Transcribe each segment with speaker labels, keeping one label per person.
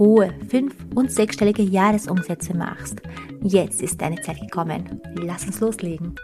Speaker 1: hohe fünf- und sechsstellige Jahresumsätze machst. Jetzt ist deine Zeit gekommen. Lass uns loslegen.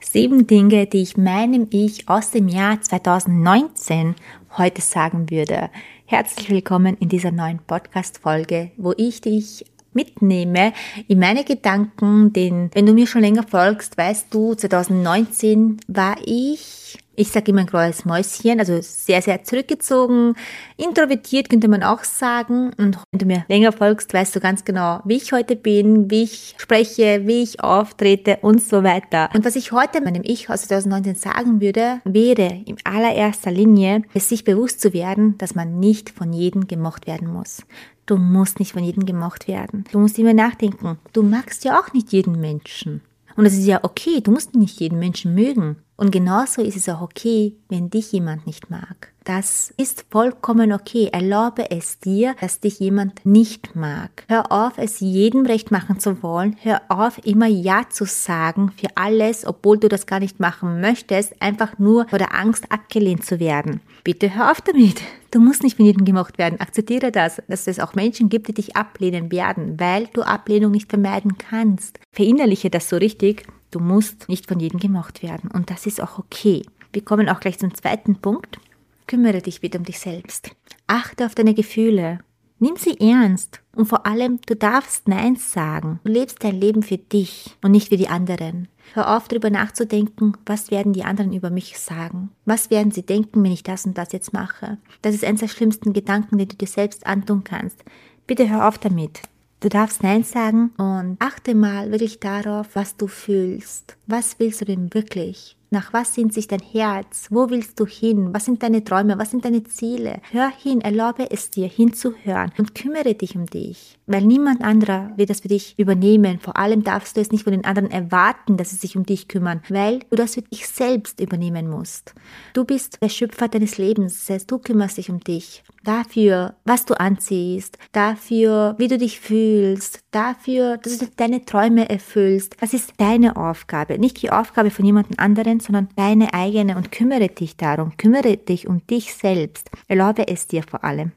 Speaker 1: Sieben Dinge, die ich meinem Ich aus dem Jahr 2019 heute sagen würde. Herzlich willkommen in dieser neuen Podcast-Folge, wo ich dich mitnehme in meine Gedanken, denn wenn du mir schon länger folgst, weißt du, 2019 war ich ich sage immer ein graues Mäuschen, also sehr, sehr zurückgezogen, introvertiert könnte man auch sagen. Und wenn du mir länger folgst, weißt du ganz genau, wie ich heute bin, wie ich spreche, wie ich auftrete und so weiter. Und was ich heute meinem Ich aus 2019 sagen würde, wäre in allererster Linie, es sich bewusst zu werden, dass man nicht von jedem gemocht werden muss. Du musst nicht von jedem gemocht werden. Du musst immer nachdenken. Du magst ja auch nicht jeden Menschen. Und es ist ja okay, du musst nicht jeden Menschen mögen. Und genauso ist es auch okay, wenn dich jemand nicht mag. Das ist vollkommen okay. Erlaube es dir, dass dich jemand nicht mag. Hör auf, es jedem recht machen zu wollen. Hör auf, immer Ja zu sagen für alles, obwohl du das gar nicht machen möchtest, einfach nur vor der Angst abgelehnt zu werden. Bitte hör auf damit. Du musst nicht von jedem gemocht werden. Akzeptiere das, dass es auch Menschen gibt, die dich ablehnen werden, weil du Ablehnung nicht vermeiden kannst. Verinnerliche das so richtig. Du musst nicht von jedem gemocht werden. Und das ist auch okay. Wir kommen auch gleich zum zweiten Punkt. Kümmere dich bitte um dich selbst. Achte auf deine Gefühle. Nimm sie ernst. Und vor allem, du darfst Nein sagen. Du lebst dein Leben für dich und nicht für die anderen. Hör auf, darüber nachzudenken, was werden die anderen über mich sagen? Was werden sie denken, wenn ich das und das jetzt mache? Das ist eines der schlimmsten Gedanken, die du dir selbst antun kannst. Bitte hör auf damit. Du darfst Nein sagen und achte mal wirklich darauf, was du fühlst. Was willst du denn wirklich? Nach was sehnt sich dein Herz? Wo willst du hin? Was sind deine Träume? Was sind deine Ziele? Hör hin, erlaube es dir hinzuhören und kümmere dich um dich, weil niemand anderer wird das für dich übernehmen. Vor allem darfst du es nicht von den anderen erwarten, dass sie sich um dich kümmern, weil du das für dich selbst übernehmen musst. Du bist der Schöpfer deines Lebens, das heißt, du kümmerst dich um dich. Dafür, was du anziehst, dafür, wie du dich fühlst, dafür, dass du deine Träume erfüllst. Das ist deine Aufgabe, nicht die Aufgabe von jemand anderen, sondern deine eigene und kümmere dich darum, kümmere dich um dich selbst. Erlaube es dir vor allem.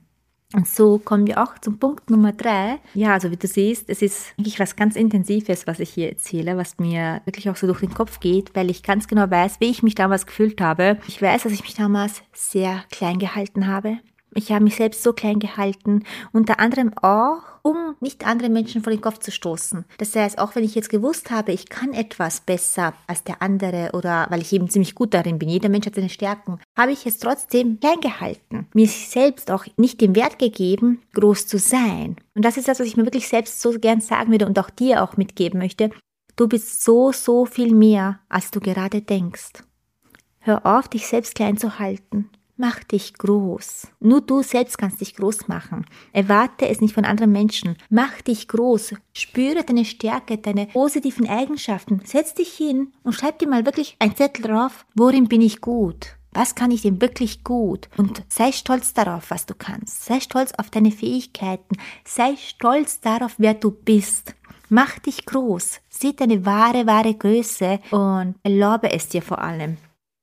Speaker 1: Und so kommen wir auch zum Punkt Nummer drei. Ja, also wie du siehst, es ist eigentlich was ganz Intensives, was ich hier erzähle, was mir wirklich auch so durch den Kopf geht, weil ich ganz genau weiß, wie ich mich damals gefühlt habe. Ich weiß, dass ich mich damals sehr klein gehalten habe. Ich habe mich selbst so klein gehalten, unter anderem auch, um nicht andere Menschen vor den Kopf zu stoßen. Das heißt, auch wenn ich jetzt gewusst habe, ich kann etwas besser als der andere oder weil ich eben ziemlich gut darin bin, jeder Mensch hat seine Stärken, habe ich es trotzdem klein gehalten. Mir selbst auch nicht den Wert gegeben, groß zu sein. Und das ist das, was ich mir wirklich selbst so gern sagen würde und auch dir auch mitgeben möchte. Du bist so, so viel mehr, als du gerade denkst. Hör auf, dich selbst klein zu halten. Mach dich groß. Nur du selbst kannst dich groß machen. Erwarte es nicht von anderen Menschen. Mach dich groß. Spüre deine Stärke, deine positiven Eigenschaften. Setz dich hin und schreib dir mal wirklich ein Zettel drauf, worin bin ich gut? Was kann ich denn wirklich gut? Und sei stolz darauf, was du kannst. Sei stolz auf deine Fähigkeiten. Sei stolz darauf, wer du bist. Mach dich groß. Sieh deine wahre, wahre Größe und erlaube es dir vor allem.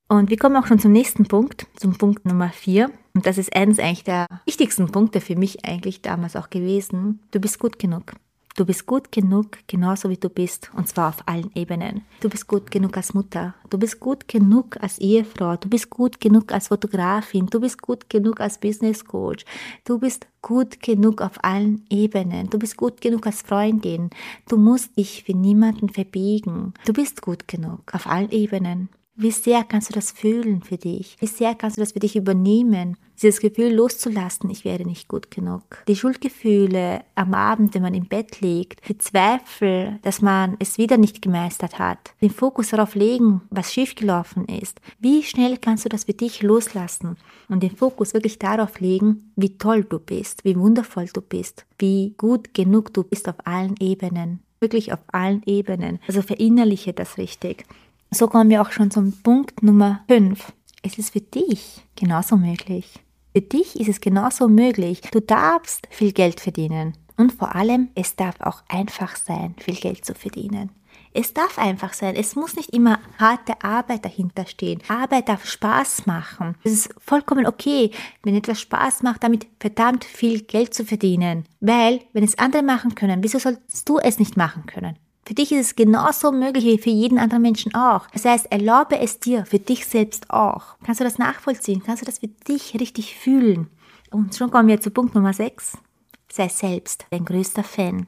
Speaker 1: Und wir kommen auch schon zum nächsten Punkt, zum Punkt Nummer vier. Und das ist eines eigentlich der wichtigsten Punkte für mich eigentlich damals auch gewesen. Du bist gut genug. Du bist gut genug, genauso wie du bist, und zwar auf allen Ebenen. Du bist gut genug als Mutter, du bist gut genug als Ehefrau, du bist gut genug als Fotografin, du bist gut genug als Business Coach, du bist gut genug auf allen Ebenen, du bist gut genug als Freundin, du musst dich für niemanden verbiegen, du bist gut genug auf allen Ebenen. Wie sehr kannst du das fühlen für dich? Wie sehr kannst du das für dich übernehmen? Dieses Gefühl loszulassen, ich werde nicht gut genug. Die Schuldgefühle am Abend, wenn man im Bett liegt, die Zweifel, dass man es wieder nicht gemeistert hat. Den Fokus darauf legen, was schiefgelaufen ist. Wie schnell kannst du das für dich loslassen? Und den Fokus wirklich darauf legen, wie toll du bist, wie wundervoll du bist, wie gut genug du bist auf allen Ebenen. Wirklich auf allen Ebenen. Also verinnerliche das richtig. So kommen wir auch schon zum Punkt Nummer 5. Es ist für dich genauso möglich. Für dich ist es genauso möglich. Du darfst viel Geld verdienen. Und vor allem, es darf auch einfach sein, viel Geld zu verdienen. Es darf einfach sein. Es muss nicht immer harte Arbeit dahinter stehen. Arbeit darf Spaß machen. Es ist vollkommen okay, wenn etwas Spaß macht, damit verdammt viel Geld zu verdienen. Weil, wenn es andere machen können, wieso sollst du es nicht machen können? Für dich ist es genauso möglich wie für jeden anderen Menschen auch. Das heißt, erlaube es dir, für dich selbst auch. Kannst du das nachvollziehen? Kannst du das für dich richtig fühlen? Und schon kommen wir zu Punkt Nummer 6. Sei selbst dein größter Fan.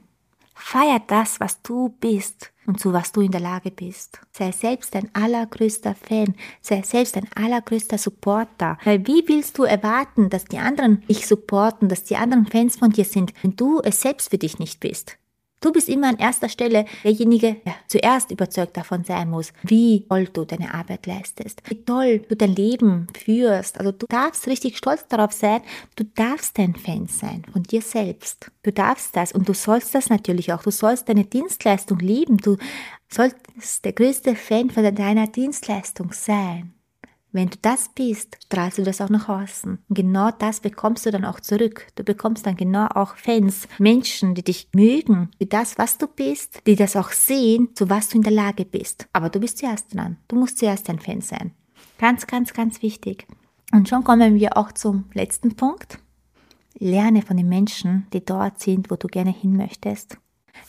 Speaker 1: Feier das, was du bist und zu was du in der Lage bist. Sei selbst dein allergrößter Fan, sei selbst dein allergrößter Supporter. Weil wie willst du erwarten, dass die anderen dich supporten, dass die anderen Fans von dir sind, wenn du es selbst für dich nicht bist? Du bist immer an erster Stelle derjenige, der zuerst überzeugt davon sein muss, wie toll du deine Arbeit leistest, wie toll du dein Leben führst. Also du darfst richtig stolz darauf sein, du darfst dein Fan sein von dir selbst. Du darfst das und du sollst das natürlich auch. Du sollst deine Dienstleistung lieben. Du sollst der größte Fan von deiner Dienstleistung sein. Wenn du das bist, strahlst du das auch nach außen. Und genau das bekommst du dann auch zurück. Du bekommst dann genau auch Fans, Menschen, die dich mögen, für das, was du bist, die das auch sehen, zu was du in der Lage bist. Aber du bist zuerst dran. Du musst zuerst ein Fan sein. Ganz, ganz, ganz wichtig. Und schon kommen wir auch zum letzten Punkt. Lerne von den Menschen, die dort sind, wo du gerne hin möchtest.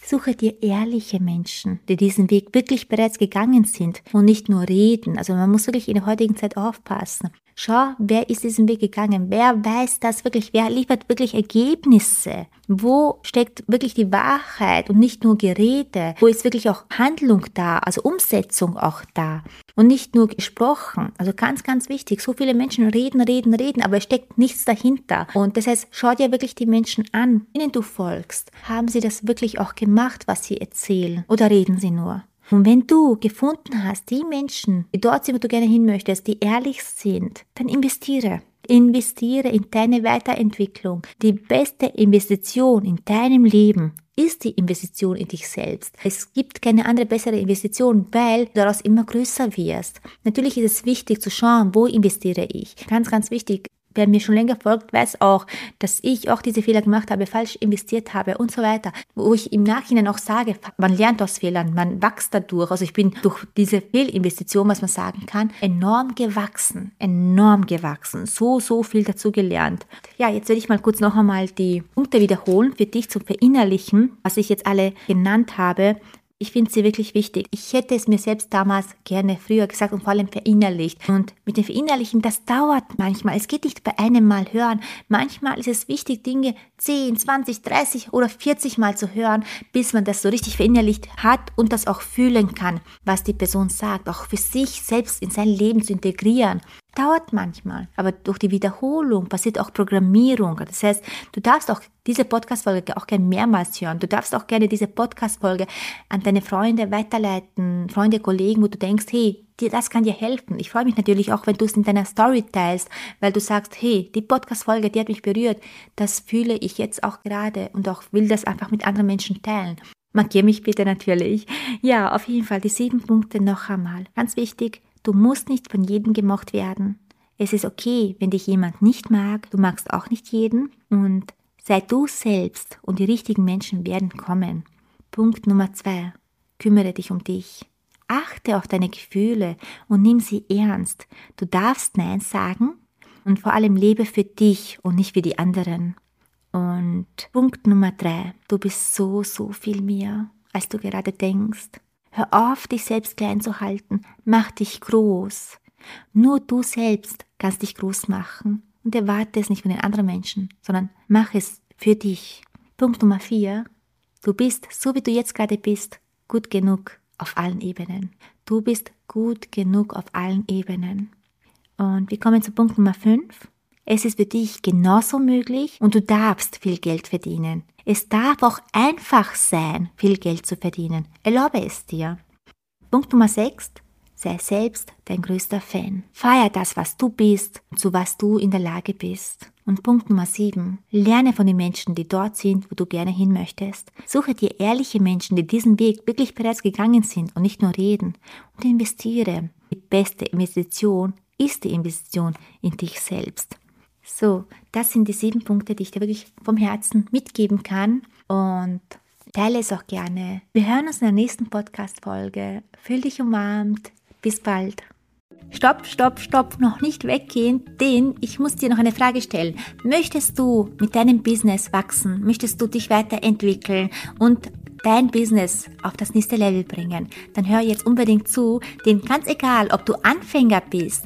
Speaker 1: Suche dir ehrliche Menschen, die diesen Weg wirklich bereits gegangen sind und nicht nur reden. Also man muss wirklich in der heutigen Zeit aufpassen. Schau, wer ist diesen Weg gegangen? Wer weiß das wirklich? Wer liefert wirklich Ergebnisse? Wo steckt wirklich die Wahrheit und nicht nur Gerede? Wo ist wirklich auch Handlung da, also Umsetzung auch da? Und nicht nur gesprochen. Also ganz, ganz wichtig. So viele Menschen reden, reden, reden, aber es steckt nichts dahinter. Und das heißt, schau dir wirklich die Menschen an, denen du folgst. Haben sie das wirklich auch gemacht, was sie erzählen? Oder reden sie nur? Und wenn du gefunden hast, die Menschen, die dort sind, wo du gerne hin möchtest, die ehrlich sind, dann investiere. Investiere in deine Weiterentwicklung. Die beste Investition in deinem Leben ist die Investition in dich selbst. Es gibt keine andere bessere Investition, weil du daraus immer größer wirst. Natürlich ist es wichtig zu schauen, wo investiere ich. Ganz, ganz wichtig wer mir schon länger folgt, weiß auch, dass ich auch diese Fehler gemacht habe, falsch investiert habe und so weiter. Wo ich im Nachhinein auch sage, man lernt aus Fehlern, man wächst dadurch. Also ich bin durch diese Fehlinvestition, was man sagen kann, enorm gewachsen, enorm gewachsen. So, so viel dazu gelernt. Ja, jetzt werde ich mal kurz noch einmal die Punkte wiederholen für dich zum Verinnerlichen, was ich jetzt alle genannt habe. Ich finde sie wirklich wichtig. Ich hätte es mir selbst damals gerne früher gesagt und vor allem verinnerlicht. Und mit dem Verinnerlichen, das dauert manchmal. Es geht nicht bei einem Mal hören. Manchmal ist es wichtig, Dinge 10, 20, 30 oder 40 Mal zu hören, bis man das so richtig verinnerlicht hat und das auch fühlen kann, was die Person sagt, auch für sich selbst in sein Leben zu integrieren dauert manchmal, aber durch die Wiederholung passiert auch Programmierung. Das heißt, du darfst auch diese Podcast-Folge auch gerne mehrmals hören. Du darfst auch gerne diese Podcast-Folge an deine Freunde weiterleiten, Freunde, Kollegen, wo du denkst, hey, das kann dir helfen. Ich freue mich natürlich auch, wenn du es in deiner Story teilst, weil du sagst, hey, die Podcast-Folge, die hat mich berührt. Das fühle ich jetzt auch gerade und auch will das einfach mit anderen Menschen teilen. Markiere mich bitte natürlich. Ja, auf jeden Fall die sieben Punkte noch einmal. Ganz wichtig, Du musst nicht von jedem gemocht werden. Es ist okay, wenn dich jemand nicht mag. Du magst auch nicht jeden. Und sei du selbst und die richtigen Menschen werden kommen. Punkt Nummer zwei. Kümmere dich um dich. Achte auf deine Gefühle und nimm sie ernst. Du darfst Nein sagen und vor allem lebe für dich und nicht für die anderen. Und Punkt Nummer drei. Du bist so, so viel mehr, als du gerade denkst. Hör auf, dich selbst klein zu halten. Mach dich groß. Nur du selbst kannst dich groß machen und erwarte es nicht von den anderen Menschen, sondern mach es für dich. Punkt Nummer vier. Du bist, so wie du jetzt gerade bist, gut genug auf allen Ebenen. Du bist gut genug auf allen Ebenen. Und wir kommen zu Punkt Nummer fünf. Es ist für dich genauso möglich und du darfst viel Geld verdienen. Es darf auch einfach sein, viel Geld zu verdienen. Erlaube es dir. Punkt Nummer 6. Sei selbst dein größter Fan. Feier das, was du bist und zu was du in der Lage bist. Und Punkt Nummer sieben. Lerne von den Menschen, die dort sind, wo du gerne hin möchtest. Suche dir ehrliche Menschen, die diesen Weg wirklich bereits gegangen sind und nicht nur reden. Und investiere. Die beste Investition ist die Investition in dich selbst. So, das sind die sieben Punkte, die ich dir wirklich vom Herzen mitgeben kann. Und teile es auch gerne. Wir hören uns in der nächsten Podcast-Folge. Fühl dich umarmt. Bis bald. Stopp, stopp, stopp, noch nicht weggehen, denn ich muss dir noch eine Frage stellen. Möchtest du mit deinem Business wachsen? Möchtest du dich weiterentwickeln und dein Business auf das nächste Level bringen, dann hör jetzt unbedingt zu, denn ganz egal, ob du Anfänger bist